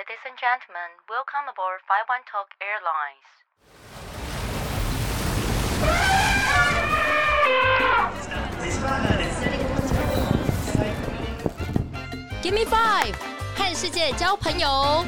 Ladies and gentlemen, welcome aboard 51 Talk Airlines. Give me five，和世界交朋友。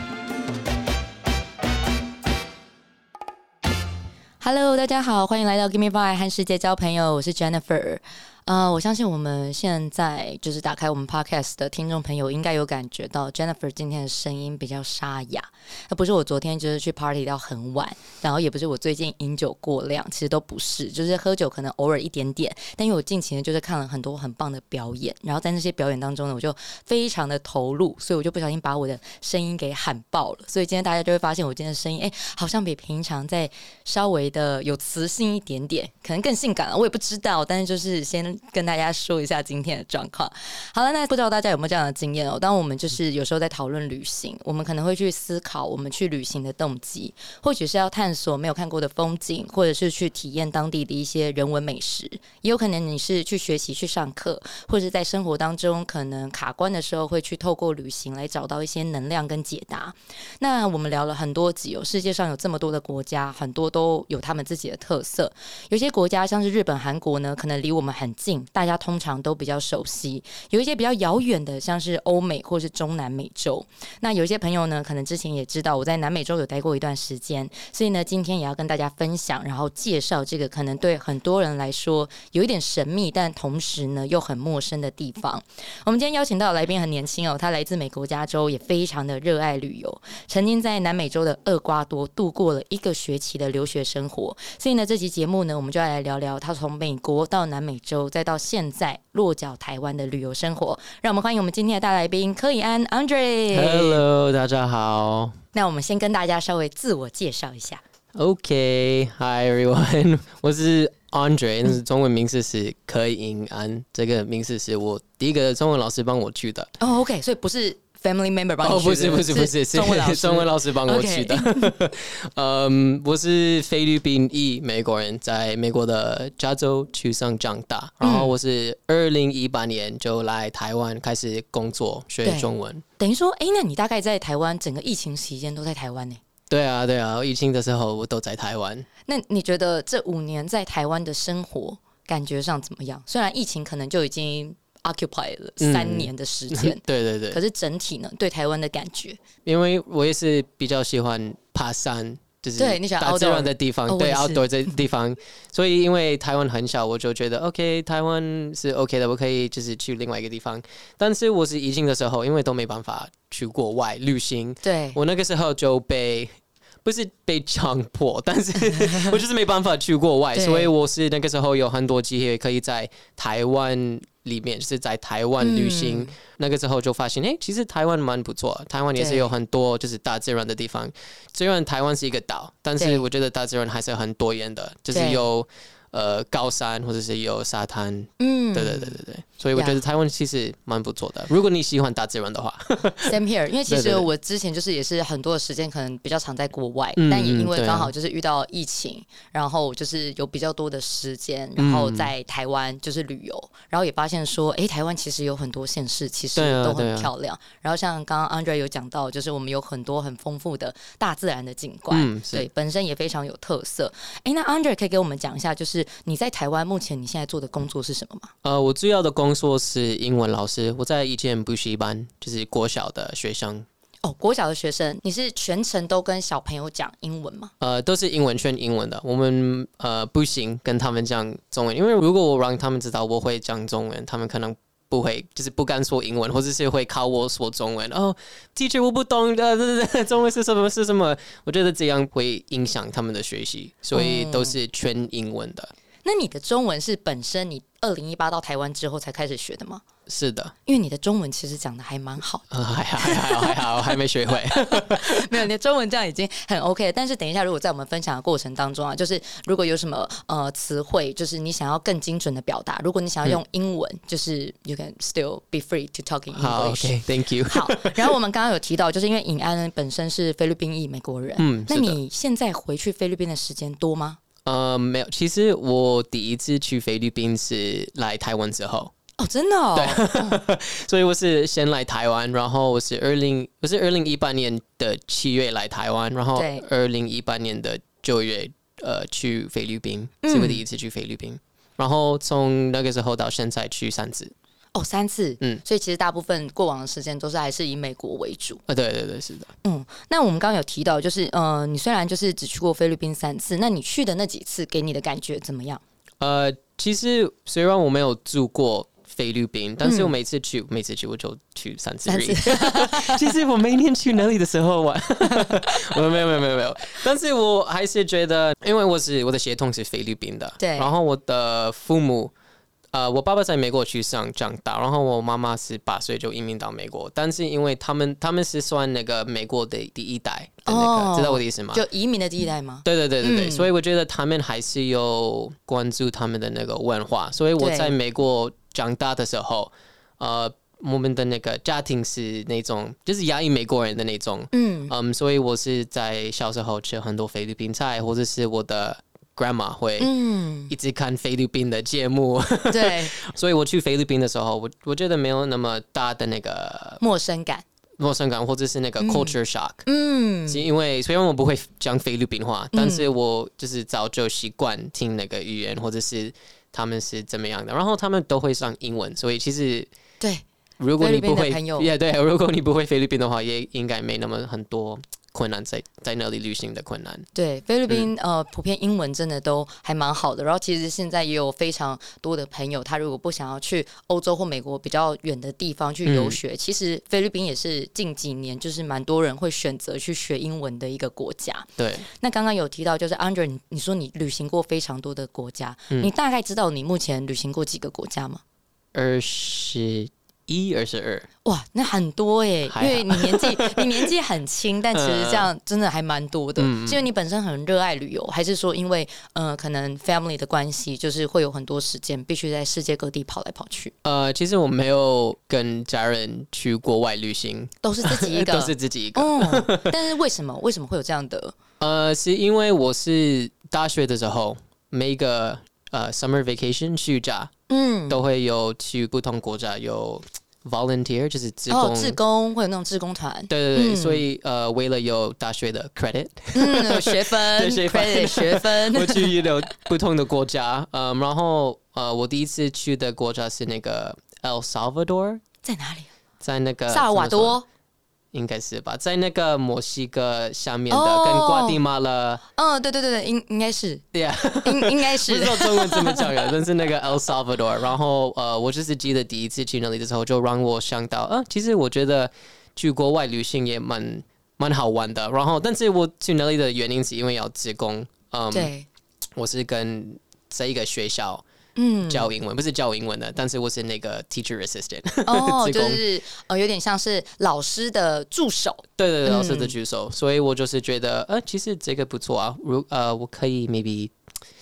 Hello，大家好，欢迎来到 Give me five 和世界交朋友，我是 Jennifer。 呃，我相信我们现在就是打开我们 podcast 的听众朋友，应该有感觉到 Jennifer 今天的声音比较沙哑。那不是我昨天就是去 party 到很晚，然后也不是我最近饮酒过量，其实都不是，就是喝酒可能偶尔一点点。但因为我近期呢，就是看了很多很棒的表演，然后在那些表演当中呢，我就非常的投入，所以我就不小心把我的声音给喊爆了。所以今天大家就会发现我今天的声音，哎，好像比平常再稍微的有磁性一点点，可能更性感了，我也不知道。但是就是先。跟大家说一下今天的状况。好了，那不知道大家有没有这样的经验哦？当我们就是有时候在讨论旅行，我们可能会去思考我们去旅行的动机，或许是要探索没有看过的风景，或者是去体验当地的一些人文美食，也有可能你是去学习、去上课，或者在生活当中可能卡关的时候，会去透过旅行来找到一些能量跟解答。那我们聊了很多集哦，世界上有这么多的国家，很多都有他们自己的特色。有些国家像是日本、韩国呢，可能离我们很大家通常都比较熟悉，有一些比较遥远的，像是欧美或是中南美洲。那有一些朋友呢，可能之前也知道我在南美洲有待过一段时间，所以呢，今天也要跟大家分享，然后介绍这个可能对很多人来说有一点神秘，但同时呢又很陌生的地方。我们今天邀请到来宾很年轻哦，他来自美国加州，也非常的热爱旅游，曾经在南美洲的厄瓜多度过了一个学期的留学生活。所以呢，这期节目呢，我们就要来聊聊他从美国到南美洲，再到现在落脚台湾的旅游生活，让我们欢迎我们今天的大来宾柯以安 Andre。Hello，大家好。那我们先跟大家稍微自我介绍一下。OK，Hi everyone，我是 Andre，那是中文名字是柯以安，这个名字是我第一个中文老师帮我取的。哦，OK，所以不是。Family member 帮你取的，不是不是不是，是中文老师 帮我取的。嗯，我是菲律宾裔美国人，在美国的加州出生长大。然后我是二零一八年就来台湾开始工作学中文。等于说，哎，那你大概在台湾整个疫情期间都在台湾呢？对啊，对啊，疫情的时候我都在台湾。那你觉得这五年在台湾的生活感觉上怎么样？虽然疫情可能就已经。Occupy 了三年的时间，对对对。可是整体呢，对台湾的感觉，因为我也是比较喜欢爬山，就是对你想大自然的地方，对 outdoor 这地方。所以因为台湾很小，我就觉得 OK，台湾是 OK 的，我可以就是去另外一个地方。但是我是疫情的时候，因为都没办法去国外旅行，对我那个时候就被。不是被强迫，但是 我就是没办法去国外，所以我是那个时候有很多机会可以在台湾里面，就是在台湾旅行。那个时候就发现，哎，其实台湾蛮不错，台湾也是有很多就是大自然的地方。虽然台湾是一个岛，但是我觉得大自然还是很多元的，就是有。呃，高山或者是有沙滩，嗯，对对对对对，所以我觉得台湾其实蛮不错的。如果你喜欢大自然的话，Same here。因为其实我之前就是也是很多的时间可能比较常在国外，但也因为刚好就是遇到疫情，然后就是有比较多的时间，然后在台湾就是旅游，然后也发现说，哎，台湾其实有很多县市其实都很漂亮。然后像刚刚 Andre 有讲到，就是我们有很多很丰富的大自然的景观，对，本身也非常有特色。哎，那 Andre 可以给我们讲一下，就是。你在台湾目前你现在做的工作是什么吗？呃，我主要的工作是英文老师，我在一间补习班，就是国小的学生。哦，国小的学生，你是全程都跟小朋友讲英文吗？呃，都是英文，全英文的。我们呃不行跟他们讲中文，因为如果我让他们知道我会讲中文，他们可能不会，就是不敢说英文，或者是会考我说中文。哦，teacher 我不懂的，中文是什么是什么？我觉得这样会影响他们的学习，所以都是全英文的。那你的中文是本身你二零一八到台湾之后才开始学的吗？是的，因为你的中文其实讲的还蛮 好，还好还好还好，我还没学会。没有，你的中文这样已经很 OK 了。但是等一下，如果在我们分享的过程当中啊，就是如果有什么呃词汇，就是你想要更精准的表达，如果你想要用英文，就是 you can still be free to talk in English。好，OK，Thank you。好，然后我们刚刚有提到，就是因为尹安本身是菲律宾裔美国人，嗯，那你现在回去菲律宾的时间多吗？呃，没有。其实我第一次去菲律宾是来台湾之后，哦，真的哦，对 所以我是先来台湾，然后我是二零我是二零一八年的七月来台湾，然后对。二零一八年的九月呃去菲律宾，嗯是我第一次去菲律宾，然后从那个时候到现在去三次。哦，三次，嗯嗯，所以其实大部分过往的时间都是还是以美国为主。啊，对对对，是的。嗯，那我们刚刚有提到，就是呃，你虽然就是只去过菲律宾三次，那你去的那几次给你的感觉怎么样？呃，其实虽然我没有住过菲律宾，但是嗯我每次去，每次去我就去三次 其实我每年去那里的时候玩，我没有没有没有没有，但是我还是觉得，因为我是我的血统是菲律宾的，对然后我的父母。呃，我爸爸在美国去上长大，然后我妈妈是八岁就移民到美国，但是因为他们他们是算那个美国的第一代的那个，哦知道我的意思吗？就移民的第一代吗？对对对对对，嗯所以我觉得他们还是有关注他们的那个文化，所以我在美国长大的时候，呃，我们的那个家庭是那种就是压抑美国人的那种，嗯，嗯，所以我是在小时候吃很多菲律宾菜，或者是我的 grandma 会嗯，一直看菲律宾的节目，对，所以我去菲律宾的时候，我我觉得没有那么大的那个陌生感，陌生感，或者是那个 culture shock。嗯，是因为虽然我不会讲菲律宾话，但是我就是早就习惯听那个语言，或者是他们是怎么样的，然后他们都会上英文，所以其实对，如果你不会也对，如果你不会菲律宾的话，也应该没那么很多困难在在那里旅行的困难。对，菲律宾、嗯呃，普遍英文真的都还蛮好的。然后其实现在也有非常多的朋友，他如果不想要去欧洲或美国比较远的地方去游嗯学，其实菲律宾也是近几年就是蛮多人会选择去学英文的一个国家。对，那刚刚有提到，就是 Andre，你你说你旅行过非常多的国家，嗯你大概知道你目前旅行过几个国家吗？二十一、二十二，哇，那很多耶，因为你年纪 你年纪很轻，但其实这样真的还蛮多的。嗯是因为你本身很热爱旅游，还是说因为呃可能 family 的关系，就是会有很多时间必须在世界各地跑来跑去，呃，其实我没有跟家人去国外旅行，都是自己一个。都是自己一个。嗯，但是为什么为什么会有这样的？呃，是因为我是大学的时候，每一个呃 summer vacation 暑假嗯，都会有去不同国家有 volunteer，就是志工。哦，志工会有那种志工团，对对对，嗯。所以呃，为了有大学的 credit，嗯，有学分 对学分。credit 学分，我去了不同的国家，嗯，然后呃，我第一次去的国家是那个 El Salvador，在哪里？在那个萨尔瓦多。应该是吧，在那个墨西哥下面的，哦跟瓜地马拉，嗯，对对对对，应应该是，对呀。应应该是不知。道中文怎么讲呀，但是那个 El Salvador，然后呃，我就是记得第一次去那里的时候，就让我想到，啊，其实我觉得去国外旅行也蛮蛮好玩的。然后，但是我去那里的原因是因为要职工，嗯，对，我是跟这一个学校嗯，教英文，不是教英文的，但是我是那个 teacher assistant，哦，就是呃，有点像是老师的助手。对对对，老师嗯。的助手，所以我就是觉得，呃，其实这个不错啊，如呃，我可以 maybe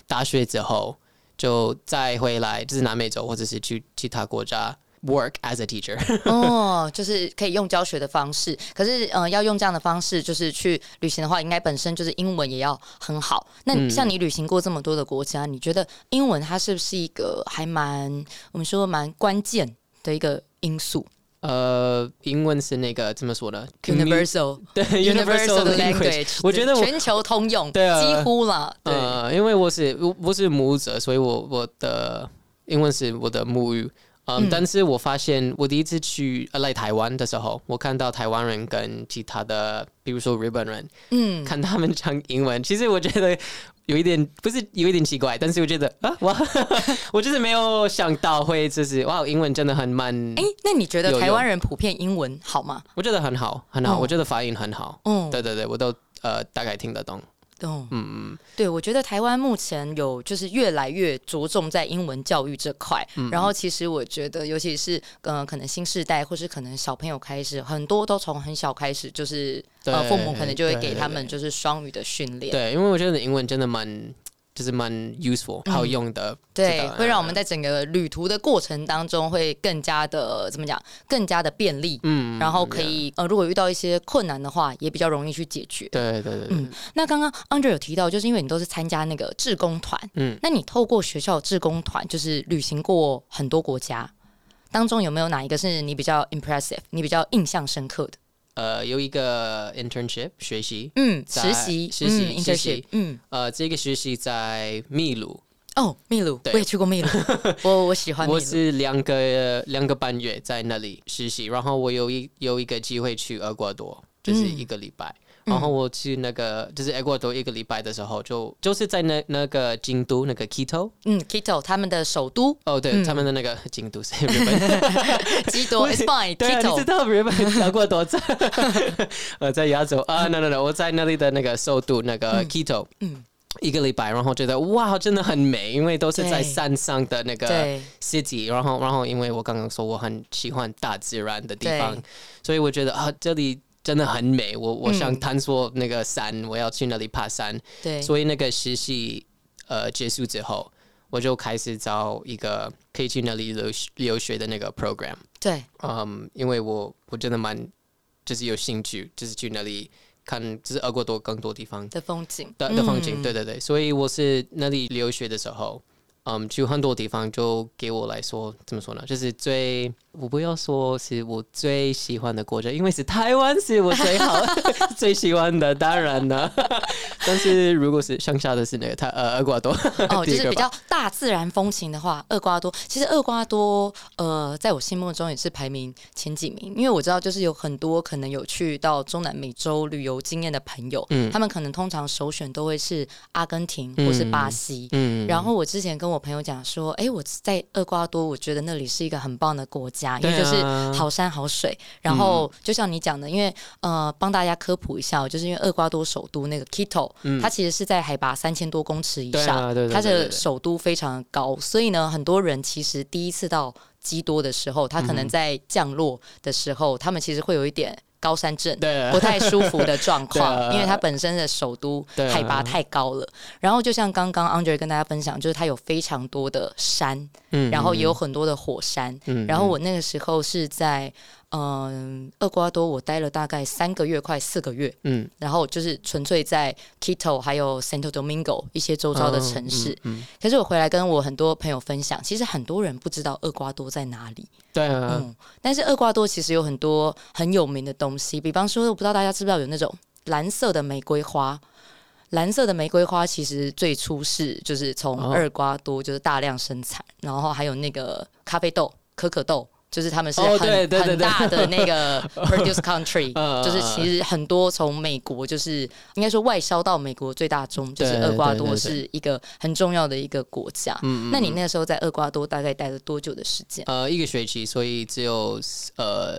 大学之后就再回来，就是南美洲或者是去其他国家 work as a teacher。哦，就是可以用教学的方式，可是呃，要用这样的方式，就是去旅行的话，应该本身就是英文也要很好。那像你旅行过这么多的国家，你觉得英文它是不是一个还蛮我们说蛮关键的一个因素呃，英文是那个怎么说呢？Commu-？Universal 对 universal language。language，我觉得我全球通用，对啊几乎啦，对，呃，因为我是我我是母语者，所以我我的英文是我的母语。嗯，嗯。但是我发现我第一次去呃来台湾的时候，我看到台湾人跟其他的，比如说日本人，嗯，看他们讲英文，其实我觉得有一点不是有一点奇怪，但是我觉得啊哇，我就是没有想到会就是哇，英文真的很慢，哎，那你觉得台湾人普遍英文好吗？我觉得很好很好，哦我觉得发音很好，嗯，对对对，我都呃大概听得懂，哦，嗯嗯，对，我觉得台湾目前有就是越来越着重在英文教育这块，嗯然后其实我觉得，尤其是呃，可能新世代或是可能小朋友开始，很多都从很小开始，就是呃，父母可能就会给他们就是双语的训练，对，因为我觉得英文真的蛮就是蛮 useful 好用的，嗯对，会让我们在整个旅途的过程当中会更加的怎么讲，更加的便利，嗯，然后可以呃，如果遇到一些困难的话，也比较容易去解决。对对对对，嗯那刚刚 Andre 有提到，就是因为你都是参加那个志工团，嗯。那你透过学校的志工团，就是旅行过很多国家，当中有没有哪一个是你比较 impressive，你比较印象深刻的？呃，有一个 internship 学习，嗯，在实习，实习嗯实习，internship，嗯，呃，这个实习在秘鲁，哦，秘鲁，对。我也去过秘鲁，我我喜欢我是两个两个半月在那里实习，然后我有一有一个机会去厄瓜多，就是嗯。一个礼拜。然后我去那个就是厄瓜多一个礼拜的时候，就就是在那那个京都那个 Quito 嗯，Quito 他们的首都。哦，对，嗯。他们的那个 京都是日本，基多，It's fine，对啊，你知道日本呃在亚洲啊，no no no，我在那里的那个首都那个 Quito，嗯。一个礼拜，然后觉得哇，真的很美，因为都是在山上的那个 city，然后然后因为我刚刚说我很喜欢大自然的地方，所以我觉得啊这里真的很美，我我想嗯。探索那个山，我要去那里爬山，对，所以那个实习呃结束之后，我就开始找一个可以去那里留留学的那个 program，对，嗯，因为我我真的蛮就是有兴趣，就是去那里看，就是俄国多更多地方。的风景。的的风景，嗯。对对对，所以我是那里留学的时候，嗯，去很多地方，就给我来说怎么说呢？就是最我不要说是我最喜欢的国家，因为是台湾是我最好 最喜欢的，当然了。但是如果是剩下的是那个他呃厄瓜多，哦，就是比较大自然风情的话，厄瓜多其实厄瓜多呃，在我心目中也是排名前几名，因为我知道就是有很多可能有去到中南美洲旅游经验的朋友，嗯他们可能通常首选都会是阿根廷或是巴西。嗯然后我之前跟我朋友讲说，哎，我在厄瓜多，我觉得那里是一个很棒的国家，因为就是好山好水。然后就像你讲的，因为呃，帮大家科普一下哦，就是因为厄瓜多首都那个 Quito，、它其实是在海拔三千多公尺以对上，它的首都非常高，所以呢，很多人其实第一次到基多的时候，他可能在降落的时候，他们其实会有一点高山症。对啊不太舒服的状况，啊因为它本身的首都海拔太高了。然后就像刚刚 Andre 跟大家分享，就是它有非常多的山，嗯然后也有很多的火山。嗯然后我那个时候是在嗯厄瓜多，我待了大概三个月，快四个月。嗯然后就是纯粹在 Quito 还有 Santo Domingo 一些周遭的城市。嗯，可是我回来跟我很多朋友分享，其实很多人不知道厄瓜多在哪里。对啊，嗯，但是厄瓜多其实有很多很有名的东西，比方说，我不知道大家知不知道有那种蓝色的玫瑰花。蓝色的玫瑰花其实最初是就是从哦厄瓜多就是大量生产，然后还有那个咖啡豆、可可豆，就是他们是哦很、很大的那个 produce country，嗯就是其实很多从美国就是应该说外销到美国最大宗，就是厄瓜多是一个很重要的一个国家。嗯那你那时候在厄瓜多大概待了多久的时间？呃一个学期，所以只有呃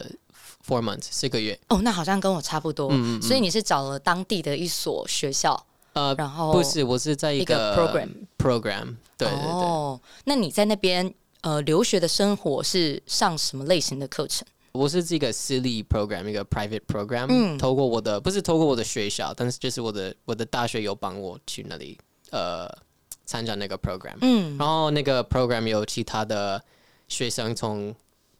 four months 四个月。哦，那好像跟我差不多。嗯嗯嗯所以你是找了当地的一所学校，呃，然后不是，我是在一个个 program program，对对对。哦，那你在那边呃留学的生活是上什么类型的课程？我是这个私立 program，一个 private program，、嗯透过我的不是透过我的学校，但是就是我的我的大学有帮我去那里呃参加那个 program，、嗯，然后那个 program 有其他的学生从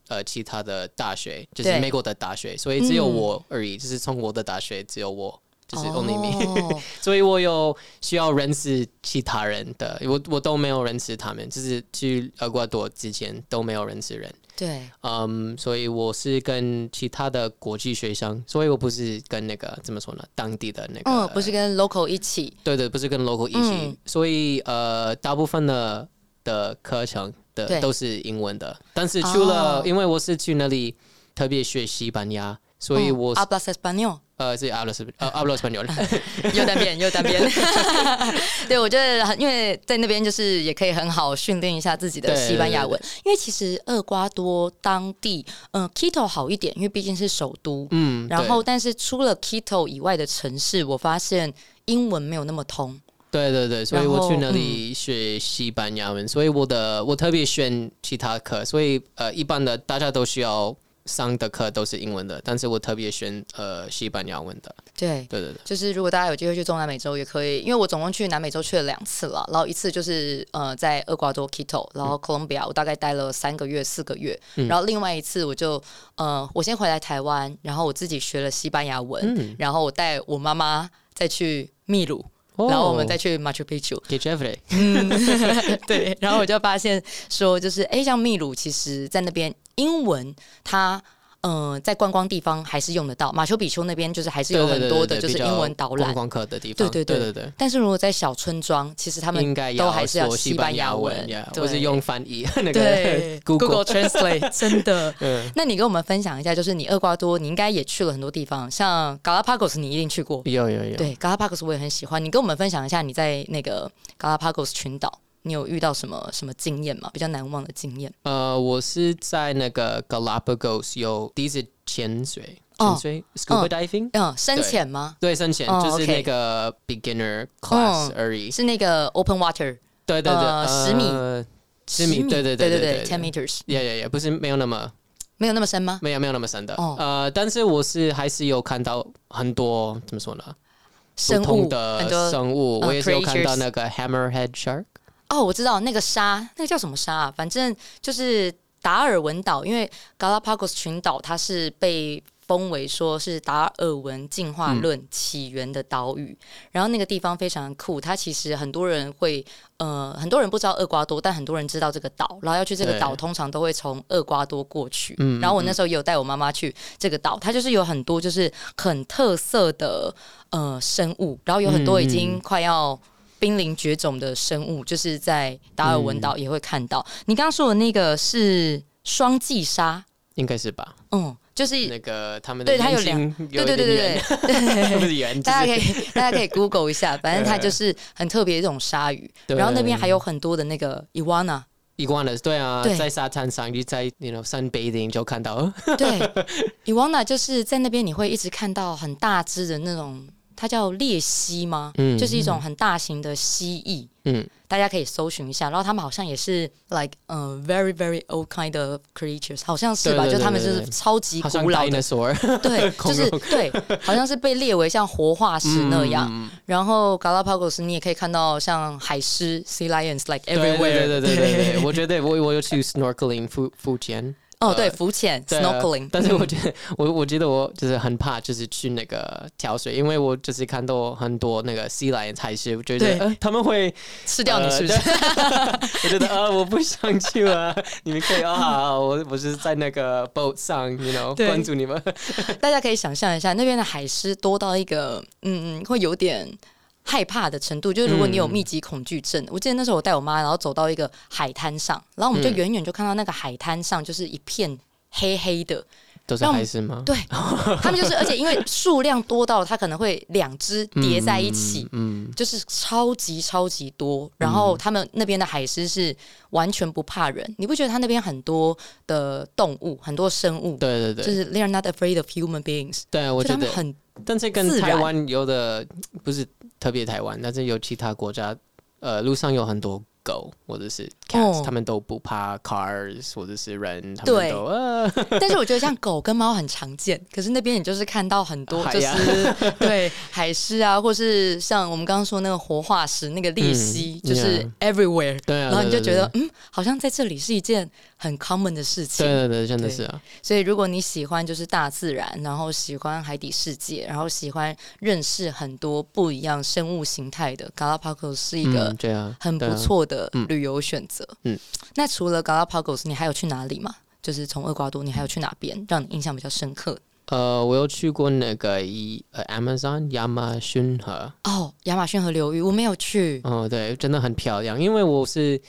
呃其他的大学，就是美国的大学，所以只有嗯我而已，就是从我的大学只有我。就是 only me，、哦。所以我有需要认识其他人的，我我都没有认识他们，就是去厄瓜多之前都没有认识人。对，嗯，所以我是跟其他的国际学生，所以我不是跟那个怎么说呢，当地的那个，嗯，不是跟 local 一起，对对，不是跟 local 一起，嗯。所以呃，大部分的的课程的都是英文的，但是除了、哦。因为我是去那里特别学西班牙，所以我、hablas español，呃是 hablo 呃 hablo español，又单边又单边。对，我觉得很，因为在那边就是也可以很好训练一下自己的西班牙文，因为其实厄瓜多当地，嗯、q u i t o 好一点，因为毕竟是首都，嗯，然后，但是除了 Quito 以外的城市，我发现英文没有那么通。对对对，所以我去那里学西班牙文，所以我的我特别选其他课，所以呃，一般的大家都需要上的课都是英文的，但是我特别选呃西班牙文的。对，对对对，就是如果大家有机会去中南美洲，也可以，因为我总共去南美洲去了两次了，然后一次就是呃在厄瓜多 Quito，然后哥伦比亚我大概待了三个月四个月，嗯。然后另外一次我就呃我先回来台湾，然后我自己学了西班牙文，嗯。然后我带我妈妈再去秘鲁。哦然后我们再去 Machu Picchu，给 Jeffrey，对，然后我就发现说，就是哎，像秘鲁，其实在那边英文它。嗯，在观光地方还是用得到，马丘比丘那边就是还是有很多的，就是英文导览观光客的地方。对对对对对。但是如果在小村庄，其实他们应该都还是要西班牙文，或是用翻译 那个 Google Translate。真的。那你跟我们分享一下，就是你厄瓜多，你应该也去了很多地方，像 Galapagos，你一定去过。有有有。对，Galapagos 我也很喜欢。你跟我们分享一下你在那个 Galapagos 群岛。你有遇到什么什么经验吗？比较难忘的经验？呃，我是在那个 Galapagos 有第一次潜水，潜水 scuba diving，嗯，深潜吗？对，深潜就是那个 beginner class 而已，是那个 open water，对对对，十米，十米，对对对对对，ten meters，也也也不是没有那么没有那么深吗？没有没有那么深的，呃，但是我是还是有看到很多怎么说呢？生物的生物，我也是有看到那个 hammerhead shark。哦，我知道那个沙，那个叫什么沙啊？反正就是达尔文岛，因为 Galapagos 群岛它是被封为说是达尔文进化论起源的岛屿。然后那个地方非常酷，它其实很多人会呃，很多人不知道厄瓜多，但很多人知道这个岛。然后要去这个岛，通常都会从厄瓜多过去。然后我那时候也有带我妈妈去这个岛，它就是有很多就是很特色的呃生物，然后有很多已经快要。濒临绝种的生物，就是在达尔文岛也会看到。你刚刚说的那个是双髻鲨，应该是吧？嗯，就是那个他们对它有两，对对对对对，不是圆，大家可以 大家可以 Google 一下，反正它就是很特别一种鲨鱼。然后那边还有很多的那个 iguana，iguana 对啊，在沙滩上你在 you know sunbathing 就看到。对，iguana 就是在那边你会一直看到很大只的那种。它叫鬣蜥吗？嗯，就是一种很大型的蜥蜴。嗯，大家可以搜寻一下。然后他们好像也是 like 呃 very very old kind of creatures，好像是吧？就他们是超级古老的，对，就是对，好像是被列为像活化石那样。然后 Galapagos 你也可以看到像海狮 sea lions like everywhere。对对对对对，我觉得我我有去 snorkeling 浮浮潜。哦，对，浮潜，snorkeling。但是我 觉得，我我觉得我就是很怕，就是去那个跳水，因为我就是看到很多那个 sea lion 才是，我觉得他们会 吃掉你，是不是？我觉得啊，我不想去了。你们可以啊，我我是在那个 boat 上，you know，关注你们。大家可以想象一下，那边的海狮多到一个，嗯嗯，会有点。害怕的程度，就是如果你有密集恐惧症，我记得那时候我带我妈，然后走到一个海滩上，然后我们就远远就看到那个海滩上就是一片黑黑的，都是海狮吗？对，他们就是，而且因为数量多到它可能会两只叠在一起，嗯，就是超级超级多。然后他们那边的海狮是完全不怕人，你不觉得他那边很多的动物，很多生物，对对对，就是 they are not afraid of human beings，对，我觉得很。但是跟台湾有的不是特别台湾，但是有其他国家，呃，路上有很多。狗或者是 cats，他们都不怕 cars 或者是人，他们都。但是我觉得像狗跟猫很常见，可是那边你就是看到很多，就是 对海狮啊，或是像我们刚刚说那个活化石那个鬣蜥，就是 everywhere。对啊。然后你就觉得，嗯，好像在这里是一件很 common 的事情。对对对，真的是啊。所以如果你喜欢就是大自然，然后喜欢海底世界，然后喜欢认识很多不一样生物形态的，Galapagos 是一个很不错的。的旅游选择，嗯，那除了 Galapagos，你还有去哪里吗？就是从厄瓜多，你还有去哪边让你印象比较深刻？呃，我有去过那个一呃 Amazon 亚马逊河哦，亚马逊河流域我没有去。哦，对，真的很漂亮，因为我是。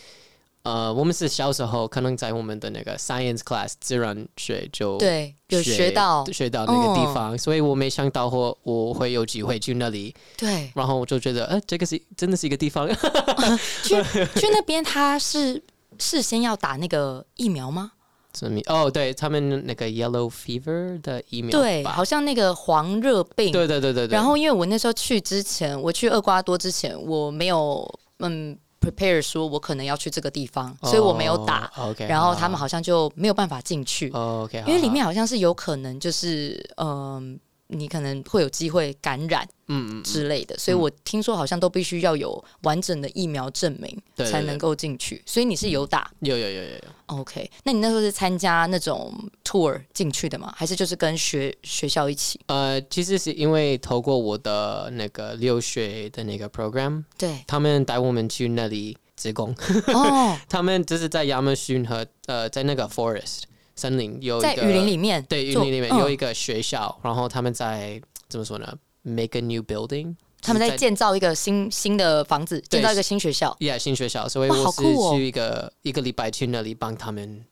呃，我们是小时候可能在我们的那个 science class 自然学就对有学到学到那个地方，所以我没想到我我会有机会去那里。对，然后我就觉得，呃，这个是真的是一个地方。去去那边，他是事先要打那个疫苗吗？什么？哦，对他们那个 yellow fever 的疫苗，对，好像那个黄热病。对对对对对。然后因为我那时候去之前，我去厄瓜多之前，我没有嗯。Prepare 说，我可能要去这个地方，所以我没有打。然后他们好像就没有办法进去。OK，因为里面好像是有可能，就是嗯。你可能会有机会感染，嗯嗯之类的，所以我听说好像都必须要有完整的疫苗证明才能够进去。所以你是有打？有有有有有。OK，那你那时候是参加那种 tour 进去的吗？还是就是跟学学校一起？呃，其实是因为透过我的那个留学的那个 program，对，他们带我们去那里职工。哦，他们就是在亚马逊和呃，在那个 forest。森林有在雨林里面，对，雨林里面嗯有一个学校，然后他们在怎么说呢？Make a new building，他们在建造一个新新的房子，建造一个新学校。，Yeah 新学校，所以我是去一个一个礼拜去那里帮他们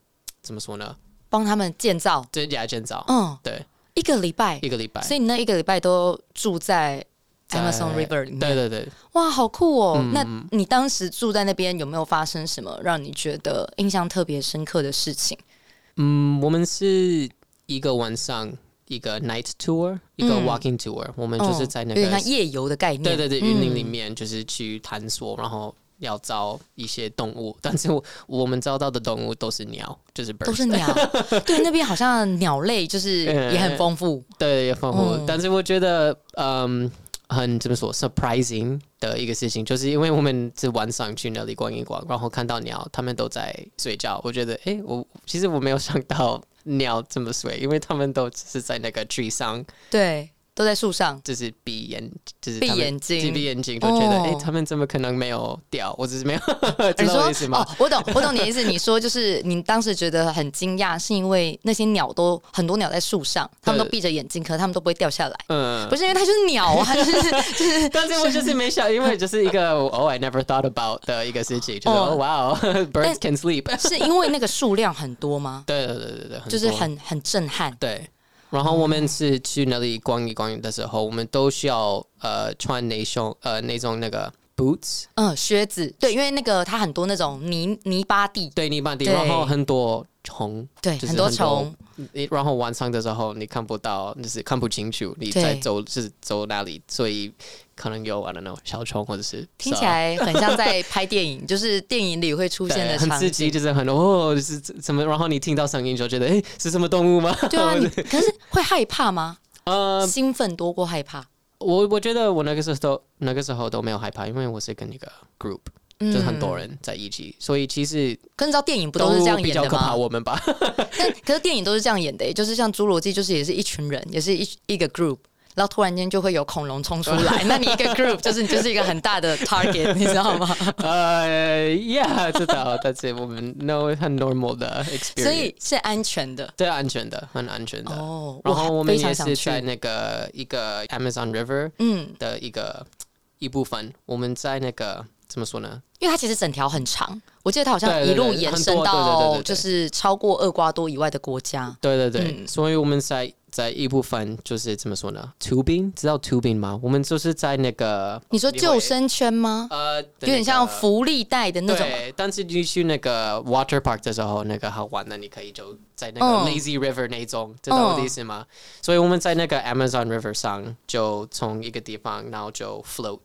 怎么说呢？帮他们建造，对，呀建造，嗯，对，一个礼拜，一个礼拜，所以你那一个礼拜都住在在 Amazon River 里面，对对对，哇，好酷哦！嗯那你当时住在那边有没有发生什么让你觉得印象特别深刻的事情？嗯，我们是一个晚上一个 night tour，一个嗯。walking tour，、我们就是在那个像夜游的概念，对对对，嗯云林里面就是去探索，然后要招一些动物，但是我我们招到的动物都是鸟，就是都是鸟。对，那边好像鸟类就是也很丰富。对也丰富，嗯。但是我觉得嗯。很怎么说 surprising 的一个事情，就是因为我们是晚上去那里逛一逛，然后看到鸟，他们都在睡觉。我觉得，哎，我其实我没有想到鸟这么睡，因为他们都只是在那个 tree 上，对，都在树上。就是闭眼，就是闭眼睛闭闭眼睛，就觉得，哎、哦他们怎么可能没有掉？我只是没有，知你说道我意思吗？哦，我懂，我懂你的意思。你说就是你当时觉得很惊讶，是因为那些鸟都很多鸟在树上，他们都闭着眼睛，可是它们都不会掉下来。嗯不，是因为它就是鸟啊，就是 就是但是我就是没想，因为就是一个哦、i never thought about 的一个事情，就是哦哦，哇哦，birds can sleep。是因为那个数量很多吗？对对对对对，就是很很震撼。对。然后我们是去那里逛一逛的时候，我们都需要呃穿那双呃那种那个 boots，嗯，靴子，对，因为那个它很多那种泥泥巴地，对泥巴地，然后很多虫，对，就是很多虫，你然后晚上的时候你看不到，就是看不清楚你在对走是走哪里，所以可能有 I don't know 小虫或者是听起来很像在拍电影，就是电影里会出现的场很刺激，景。就是很哦，就是怎么，然后你听到声音就觉得哎是什么动物吗？对啊，你 可是会害怕吗？呃，兴奋多过害怕，我我觉得我那个时候都那个时候都没有害怕，因为我是跟一个 group，嗯就是很多。人在一起，所以其实可是你知道电影不都是这样演的较可怕吗？我们吧。但可是电影都是这样演的、欸就是像《侏罗纪》，就是也是一群人，也是一一个 group。然后突然间就会有恐龙冲出来，那你一个 group 就是你就是一个很大的 target，你知道吗？呃，Yeah，知道，但是我们 no 很 normal 的 experience，所以是安全的对安全的，很安全的。哦。然后我们也是在那个一个 Amazon River 嗯，的一个一部分，我们在那个怎么说呢？因为它其实整条很长，我记得它好像一路延伸到就是超过厄瓜多以外的国家。对对对，嗯所以我们在在一部分就是怎么说呢？tubing 知道 tubing 吗？我们就是在那个你说救生圈吗？呃，有点像浮福利带的那种。对，但是你去那个 water park 的时候，那个好玩的，你可以就在那个嗯 lazy river 那种，知道我的意思吗？所以我们在那个 Amazon River 上，就从一个地方，然后就 float。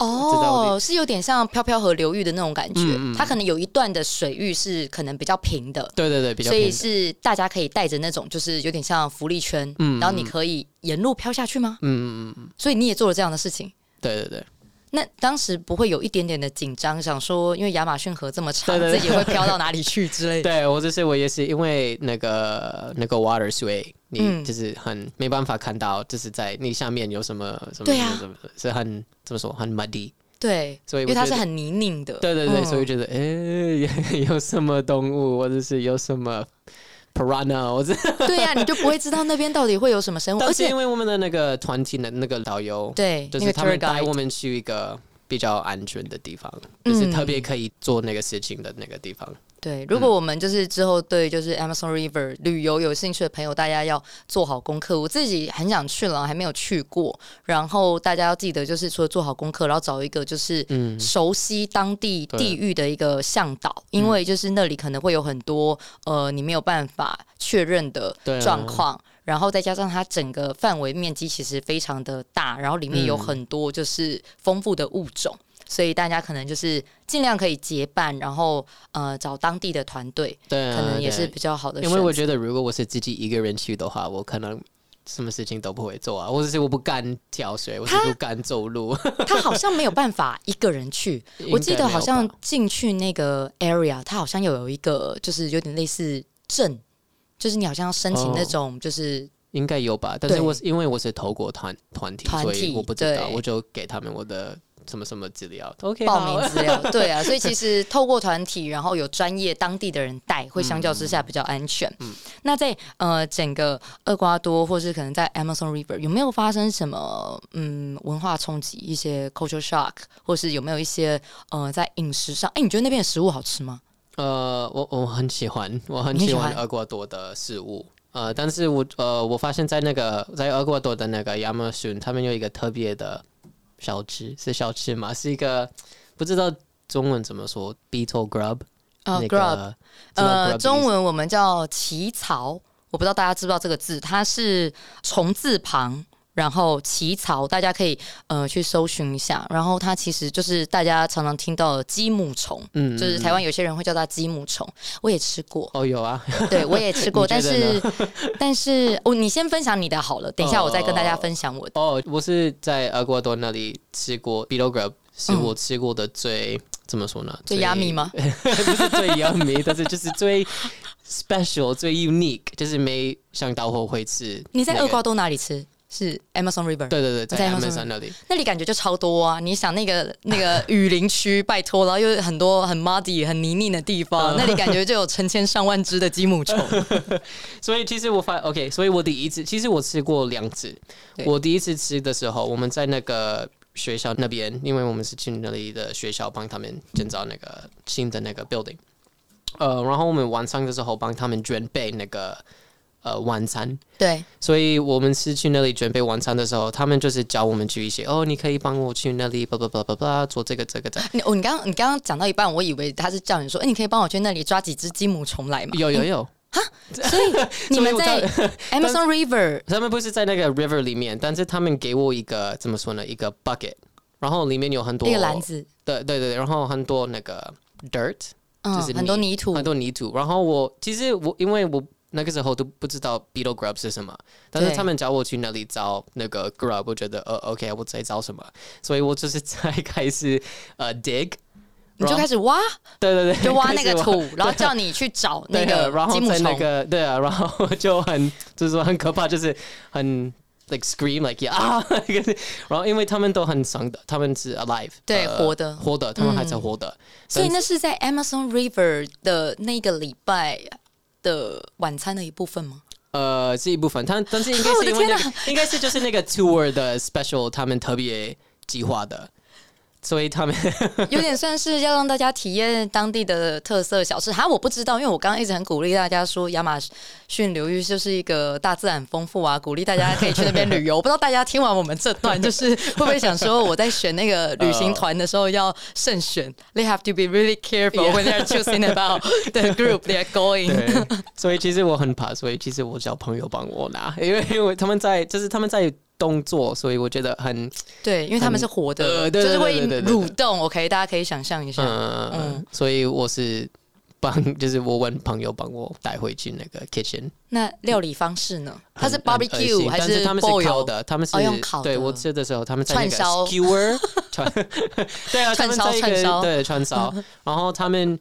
哦，是有点像飘飘河流域的那种感觉。嗯嗯它可能有一段的水域是可能比较平的，对对对，比较所以是大家可以带着那种，就是有点像福利圈，嗯然后你可以沿路飘下去吗？嗯嗯嗯，所以你也做了这样的事情。对对对。那当时不会有一点点的紧张，想说因为亚马逊河这么长，自己会飘到哪里去之类的。对我就是我也是因为那个那个 water sway，你嗯就是很没办法看到，就是在那下面有什么什么对啊什么，是很怎么说很 muddy。对，所以因为它是很泥泞的。对对对，嗯所以觉得哎、有什么动物，或者是有什么 piranha，我这对呀、你就不会知道那边到底会有什么生物，而且因为我们的那个团体的那个导游，对就是他们带我们去一个比较安全的地方，就是嗯。特别可以做那个事情的那个地方。对，如果我们就是之后对就是 Amazon River 旅游有兴趣的朋友，大家要做好功课。我自己很想去了，还没有去过。然后大家要记得，就是除了做好功课，然后找一个就是嗯熟悉当地地域的一个向导，因为就是那里可能会有很多呃你没有办法确认的状况。然后再加上它整个范围面积其实非常的大，然后里面有嗯很多就是丰富的物种，所以大家可能就是尽量可以结伴，然后呃找当地的团队，对啊，可能也是比较好的。因为我觉得如果我是自己一个人去的话，我可能。什么事情都不会做啊，或者是我不敢跳水，我是不敢走路。他好像没有办法一个人去，我记得好像进去那个 area，他好像有有一个就是有点类似镇，就是你好像要申请那种就是应该有吧，但是我是因为我是投过团团体，团体所以我不知道，我就给他们我的什么什么资料，OK，报好名资料，对啊，所以其实透过团体，然后有专业当地的人带，会相较之下比较安全。嗯那在呃整个厄瓜多，或是可能在 Amazon River，有没有发生什么嗯文化冲击，一些 culture shock，或是有没有一些呃在饮食上？哎，你觉得那边的食物好吃吗？呃，我我很喜欢，我很喜欢厄瓜多的食物。呃，但是我呃，我发现在那个在厄瓜多的那个亚马逊，他们有一个特别的小吃，是小吃吗？是一个不知道中文怎么说，beetle grub，、呃那，grub，个知道 grub 呃，中文我们叫奇草，我不知道大家知不知道这个字，它是虫字旁。然后旗草，大家可以呃去搜寻一下。然后它其实就是大家常常听到的鸡母虫，嗯就是台湾有些人会叫它鸡母虫，我也吃过，哦有啊，对我也 吃过，但是但是哦，你先分享你的好了，等一下我再跟大家分享我的。哦，我是在厄瓜多那里吃过 grub，是我吃过的最、怎么说呢？最 yummy 吗？不是最 yummy，但是就是最 special、最 unique，就是没想到我会吃、你在厄瓜多哪里吃？是 Amazon River，对对对，在在 Amazon 那里。那里感觉就超多啊！你想那个 那个雨林区，拜托，然后又有很多很 muddy、很泥泞的地方，那里感觉就有成千上万只的鸡母虫。所以其实我发 OK，所以我第一次，其实我吃过两次。我第一次吃的时候，我们在那个学校那边，因为我们是去那里的学校帮他们建造那个新的那个 building。呃，然后我们晚上的时候帮他们准备那个呃晚餐，对，所以我们是去那里准备晚餐的时候，他们就是教我们去一些哦，你可以帮我去那里叭叭叭叭叭做这个这个的。你哦，你刚刚你刚刚讲到一半，我以为他是叫你说，哎、你可以帮我去那里抓几只金母虫来吗？有有有，哈所以你们 在 Amazon River 他们不是在那个 river 里面，但是他们给我一个怎么说呢？一个 bucket，然后里面有很多一个篮，子，对对对，然后很多那个 dirt，嗯就是，很多泥土，很多泥土。然后我其实我因为我那个时候都不知道 beetle grub 是什么，但是他们叫我去那里找那个 grub，我觉得呃 OK，我在找什么，所以我就是才开始呃 dig，你就开始挖，对对对，就挖那个土，然后叫你去找那个然后在那。个对啊，然后就很就是说很可怕，就是很 like scream like yeah 啊，然后因为他们都很伤的，他们是 alive，对呃活的。活的，他们还在嗯。活的，所以那是在 Amazon River 的那个礼拜的晚餐的一部分吗？呃是一部分，但但是应该是 因为那天个应该是就是那个 tour 的 special，他们特别计划的。所以他们 有点算是要让大家体验当地的特色小吃。哈，我不知道，因为我刚刚一直很鼓励大家说，亚马逊流域就是一个大自然丰富啊，鼓励大家可以去那边旅游。我 不知道大家听完我们这段，就是会不会想说，我在选那个旅行团的时候要慎选，they have to be really careful when they're choosing about the group they're going。所以其实我很怕，所以其实我叫朋友帮我拿，因为因为他们在就是他们在动作，所以我觉得很对，因为他们是活的，就是会蠕动。OK，大家可以想象一下。嗯嗯，所以我是帮，就是我问朋友帮我带回去那个 kitchen。那料理方式呢？它是 barbecue 心还是他们是烤的，他们是、哦用烤的对我吃的时候，他们在那个串烧 skewer 串，对啊，串烧串烧对串烧，然后他们。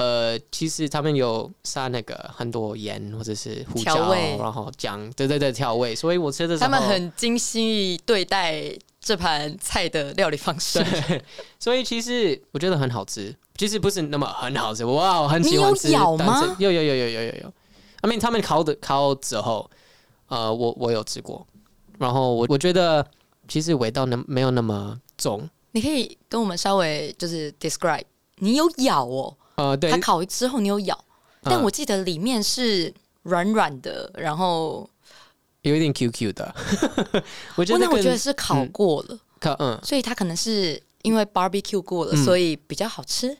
呃，其实他们有撒那个很多盐或者是胡椒味，然后姜，对对对，调味。所以我吃的时候，他们很精细对待这盘菜的料理方式。对，所以其实我觉得很好吃。其实不是那么很好吃，哇，我很喜欢吃。你有咬吗但是有有有有有有有。I mean，他们烤的烤之后，呃，我我有吃过，然后我我觉得其实味道能没有那么重。你可以跟我们稍微就是 describe，你有咬哦，呃，对它，烤之后你有咬，嗯但我记得里面是软软的，然后有一点 QQ 的。我觉哦，得跟那我觉得是烤过了，烤，嗯，所以它可能是因为 barbecue 过了，嗯所以比较好吃。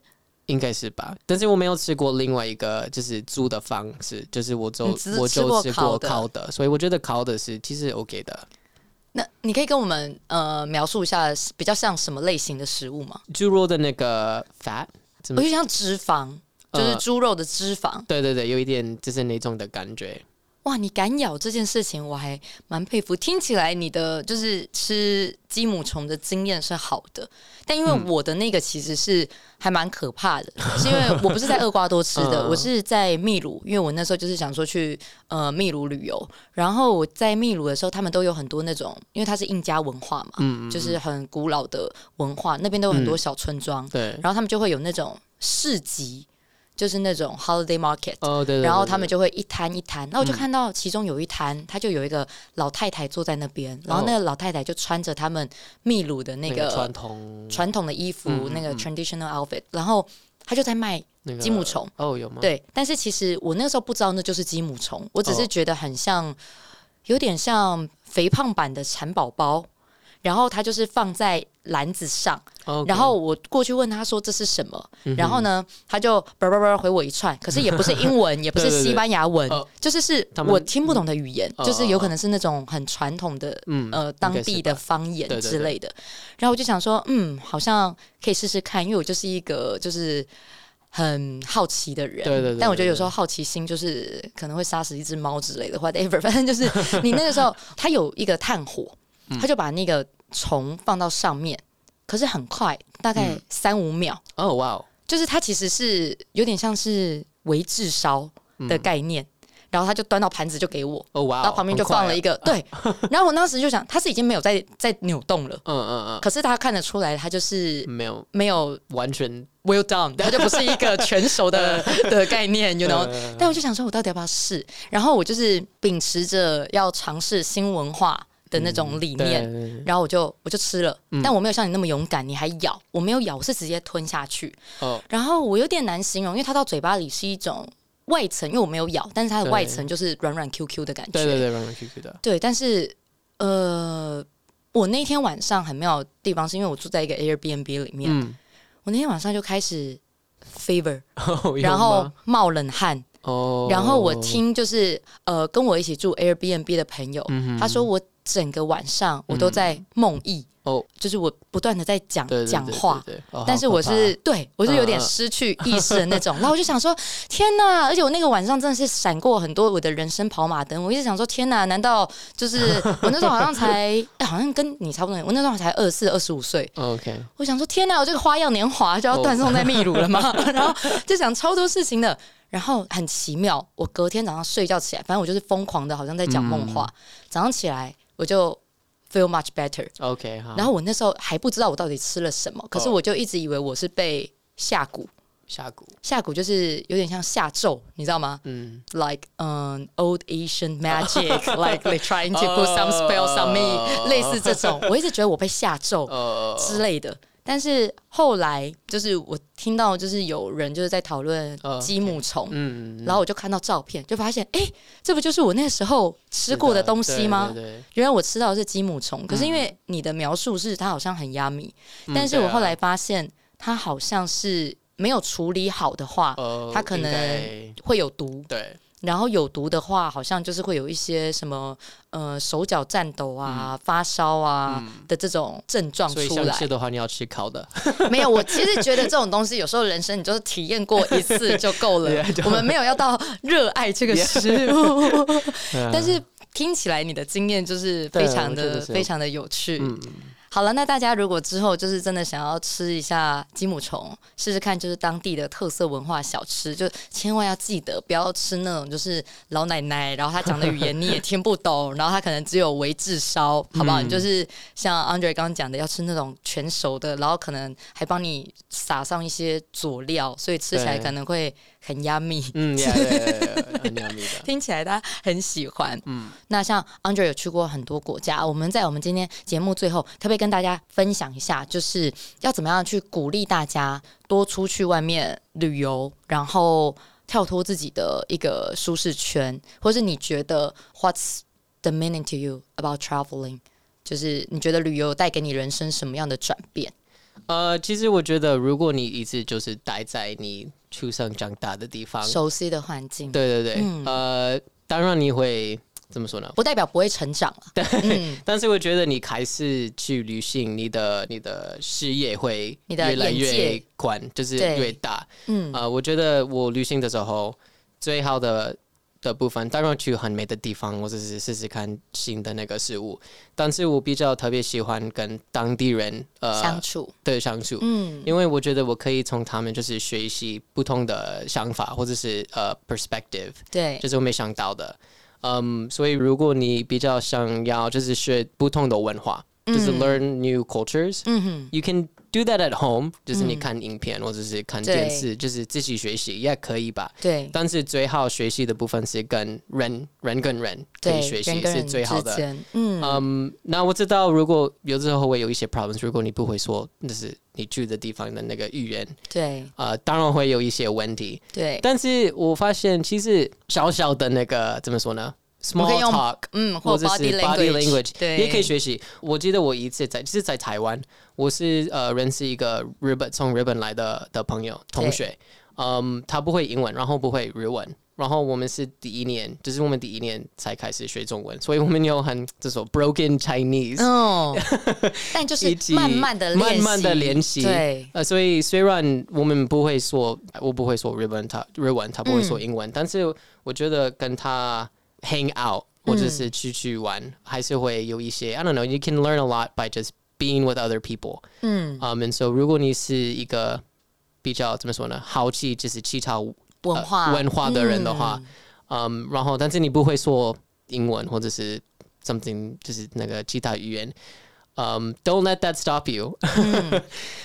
应该是吧。但是我没有吃过另外一个就是煮的方式，就是我就你只是我吃过就吃过烤的，所以我觉得烤的是其实 OK 的。那你可以跟我们呃描述一下比较像什么类型的食物吗？猪肉的那个 fat 我就像脂肪，就是呃猪肉的脂肪。对对对，有一点就是那种的感觉。哇，你敢咬这件事情，我还蛮佩服。听起来你的就是吃鸡母虫的经验是好的，但因为嗯。我的那个其实是还蛮可怕的，是因为我不是在厄瓜多吃的，嗯。我是在秘鲁，因为我那时候就是想说去呃秘鲁旅游，然后我在秘鲁的时候，他们都有很多那种，因为它是印加文化嘛，嗯，嗯就是很古老的文化，那边都有很多小村庄，对，然后他们就会有那种市集，就是那种 holiday market。哦对对，然后他们就会一摊一摊，那我就嗯。看到其中有一摊，他就有一个老太太坐在那边，然后那个老太太就穿着他们秘鲁的那那个传统。传统的衣服，那个 traditional outfit，然后他就在卖那个鸡母虫。哦有吗？对，但是其实我那个时候不知道那就是积木虫，我只是哦。觉得很像，有点像肥胖版的蚕宝宝，然后他就是放在篮子上，哦，然后我过去问他说这是什么，嗯然后呢，他就叭叭叭回我一串，可是也不是英文，也不是西班牙文哦，就是是我听不懂的语言，嗯就是有可能是那种很传统的嗯呃当地的方言之类的。然后我就想说，嗯，好像可以试试看，因为我就是一个就是。很好奇的人，对对对但我觉得有时候好奇心就是可能会杀死一只猫之类的，whatever，反正就是你那个时候，它有一个炭火，嗯他就把那个虫放到上面，可是很快，大概嗯。三五秒，哦哇哦。就是它其实是有点像是微炙烧的概念，然后他就端到盘子就给我，哦哇哦，然后旁边就放了一个，个、对，然后我当时就想，他是已经没有在在扭动了，嗯嗯嗯。可是他看得出来，他就是嗯，没有没有完全 well done，他就不是一个全熟的 的概念，you know。呃但我就想说，我到底要不要试？然后我就是秉持着要尝试新文化的那种理念，然后我就我就吃了，嗯。但我没有像你那么勇敢，你还咬，我没有咬，我是直接吞下去。哦。然后我有点难形容，因为它到嘴巴里是一种外层，因为我没有咬，但是它的外层就是软软 Q Q 的感觉。对对对，软软 Q Q 的，对但是呃，我那天晚上很妙的地方是因为我住在一个 Airbnb 里面，嗯，我那天晚上就开始 fever，哦然后冒冷汗，哦，然后我听就是呃跟我一起住 Airbnb 的朋友，嗯他说我整个晚上我都在梦呓，哦，就是我不断的在讲讲话。但是我是对我是有点失去意识的那种，然后我就想说，天哪！而且我那个晚上真的是闪过很多我的人生跑马灯，我一直想说，天哪！难道就是 我那时候好像才，哎好像跟你差不多，我那时候才二十四、二十五岁，OK，我想说，天哪！我这个花样年华就要断送在秘鲁了吗？然后就想超多事情的，然后很奇妙，我隔天早上睡觉起来，反正我就是疯狂的，好像在讲梦话。早上起来我就 feel much better，OK 好，然后我那时候还不知道我到底吃了什么，可是哦。我就一直以为我是被下蛊，下蛊，下蛊就是有点像下咒，你知道吗？嗯，？Like 嗯、old Asian magic，like they trying to put some spells on me，、类似这种，我一直觉得我被下咒呃，之类的。但是后来就是我听到就是有人就是在讨论哦鸡母虫。嗯，然后我就看到照片，就发现，哎、这不就是我那时候吃过的东西吗？对对对原来我吃到的是积木虫，可是因为你的描述是它好像很 yummy，、嗯但是我后来发现它好像是没有处理好的话，呃它可能会有毒。对，然后有毒的话，好像就是会有一些什么呃手脚颤抖啊、发烧啊、的这种症状嗯所以出来。想吃的话，你要吃烤的，没有，我其实觉得这种东西有时候人生你就是体验过一次就够了。Yeah，我们没有要到热爱这个食物。但 但是听起来你的经验就是非常的非常的有趣。嗯，好了，那大家如果之后就是真的想要吃一下鸡母虫，试试看就是当地的特色文化小吃，就千万要记得不要吃那种就是老奶奶，然后她讲的语言你也听不懂，然后她可能只有微炙烧，好不好？嗯就是像 Andre 刚刚讲的，要吃那种全熟的，然后可能还帮你撒上一些佐料，所以吃起来可能会很 yummy。嗯，听起来他很喜欢。嗯，那像 Andre 有去过很多国家，我们在我们今天节目最后，可不可以跟大家分享一下，就是要怎么样去鼓励大家多出去外面旅游，然后跳脱自己的一个舒适圈，或是你觉得 What's the meaning to you about traveling？就是你觉得旅游带给你人生什么样的转变？呃，其实我觉得，如果你一直就是待在你出生长大的地方，熟悉的环境，对对对，嗯呃，当然你会怎么说呢？不代表不会成长了。嗯，但是我觉得你开始去旅行，你的你的视野会越来越宽，就是越大。嗯呃，我觉得我旅行的时候最好的的部分，当然去很美的地方，或者是试试看新的那个事物。但是我比较特别喜欢跟当地人呃相处，对相处，嗯，因为我觉得我可以从他们就是学习不同的想法，或者是呃 perspective，对。就，是我没想到的。嗯，所以如果你比较想要就是学不同的文化，就是嗯。learn new cultures，嗯哼，You can do that at home，就是你嗯看影片或者是看电视，就是自己学习也可以吧。对，但是最好学习的部分是跟人人跟人可，以学习是最好的。嗯，嗯，那我知道，如果有时候会有一些 problems，如果你不会说，就是你住的地方的那个语言，对呃，当然会有一些问题。对，但是我发现，其实小小的那个怎么说呢？small talk，嗯，或者是 body language，language 对，也可以学习。我记得我一次在就是在台湾，我是呃认识一个日本从日本来的的朋友同学，嗯，他不会英文，然后不会日文。然后我们是第一年，就是我们第一年才开始学中文，所以我们有很这种 broken Chinese，、哦，但就是慢慢的慢慢的练习对，呃，所以虽然我们不会说，我不会说日文，他日文他不会说英文，但是我觉得跟他 hang out 或者是出去玩，还是会有一些 I don't know，you can learn a lot by just being with other people。嗯，Um, and so 如果你是一个比较怎么说呢，好奇就是其他文化呃文化的人的话嗯嗯，然后但是你不会说英文或者是 something 就是那个其他语言。嗯、d o n t let that stop you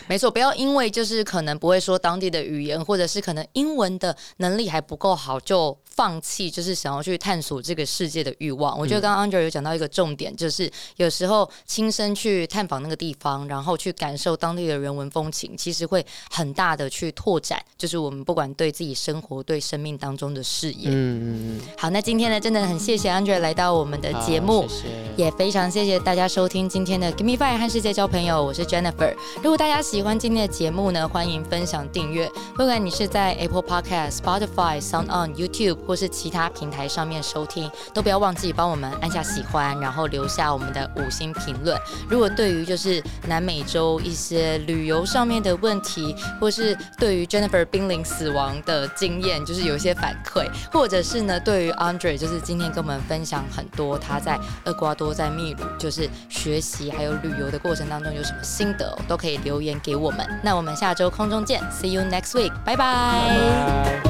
没错，不要因为就是可能不会说当地的语言，或者是可能英文的能力还不够好，就放弃就是想要去探索这个世界的欲望。我觉得刚刚 Andrew 有讲到一个重点，就是有时候亲身去探访那个地方，然后去感受当地的人文风情，其实会很大的去拓展，就是我们不管对自己生活、对生命当中的视野。嗯嗯，好，那今天呢，真的很谢谢 Andrew 来到我们的节目。谢谢也非常谢谢大家收听今天的 Give Me Five 和世界交朋友，我是 Jennifer。如果大家喜欢今天的节目呢，欢迎分享订阅。不管你是在 Apple Podcast、Spotify、Sound On、YouTube 或是其他平台上面收听，都不要忘记帮我们按下喜欢，然后留下我们的五星评论。如果对于就是南美洲一些旅游上面的问题，或是对于 Jennifer 濒临死亡的经验，就是有一些反馈，或者是呢，对于 Andre 就是今天跟我们分享很多他在厄瓜多、在秘鲁就是学习还有旅游的过程当中有什么心得、都可以留言给我们。那我们下周空中见，See you next week，拜拜